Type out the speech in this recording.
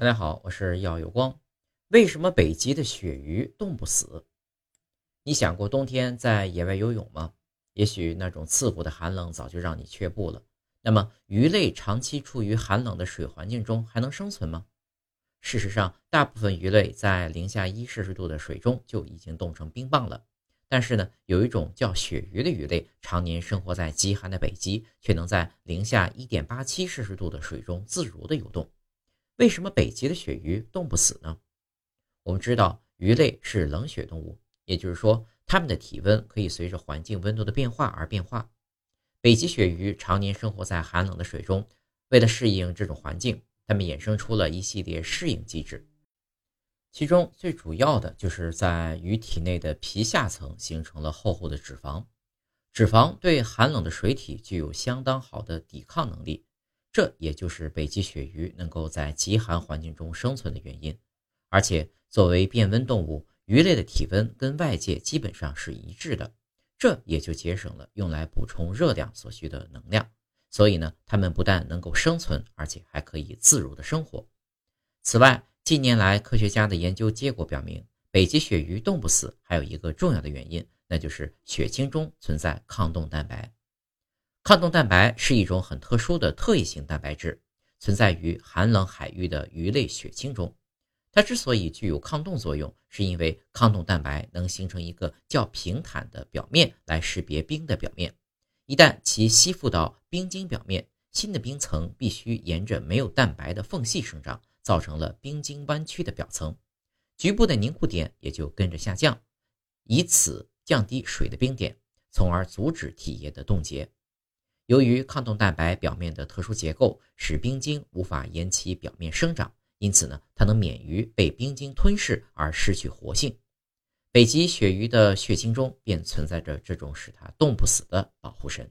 大家好，我是耀有光。为什么北极的鳕鱼冻不死？你想过冬天在野外游泳吗？也许那种刺骨的寒冷早就让你却步了。那么，鱼类长期处于寒冷的水环境中还能生存吗？事实上，大部分鱼类在零下一摄氏度的水中就已经冻成冰棒了。但是呢，有一种叫鳕鱼的鱼类，常年生活在极寒的北极，却能在零下一点八七摄氏度的水中自如的游动。为什么北极的鳕鱼冻不死呢？我们知道，鱼类是冷血动物，也就是说，它们的体温可以随着环境温度的变化而变化。北极鳕鱼常年生活在寒冷的水中，为了适应这种环境，它们衍生出了一系列适应机制，其中最主要的就是在鱼体内的皮下层形成了厚厚的脂肪，脂肪对寒冷的水体具有相当好的抵抗能力。这也就是北极鳕鱼能够在极寒环境中生存的原因，而且作为变温动物，鱼类的体温跟外界基本上是一致的，这也就节省了用来补充热量所需的能量。所以呢，它们不但能够生存，而且还可以自如的生活。此外，近年来科学家的研究结果表明，北极鳕鱼冻不死还有一个重要的原因，那就是血清中存在抗冻蛋白。抗冻蛋白是一种很特殊的特异性蛋白质，存在于寒冷海域的鱼类血清中。它之所以具有抗冻作用，是因为抗冻蛋白能形成一个较平坦的表面来识别冰的表面。一旦其吸附到冰晶表面，新的冰层必须沿着没有蛋白的缝隙生长，造成了冰晶弯曲的表层，局部的凝固点也就跟着下降，以此降低水的冰点，从而阻止体液的冻结。由于抗冻蛋白表面的特殊结构，使冰晶无法沿其表面生长，因此呢，它能免于被冰晶吞噬而失去活性。北极鳕鱼的血清中便存在着这种使它冻不死的保护神。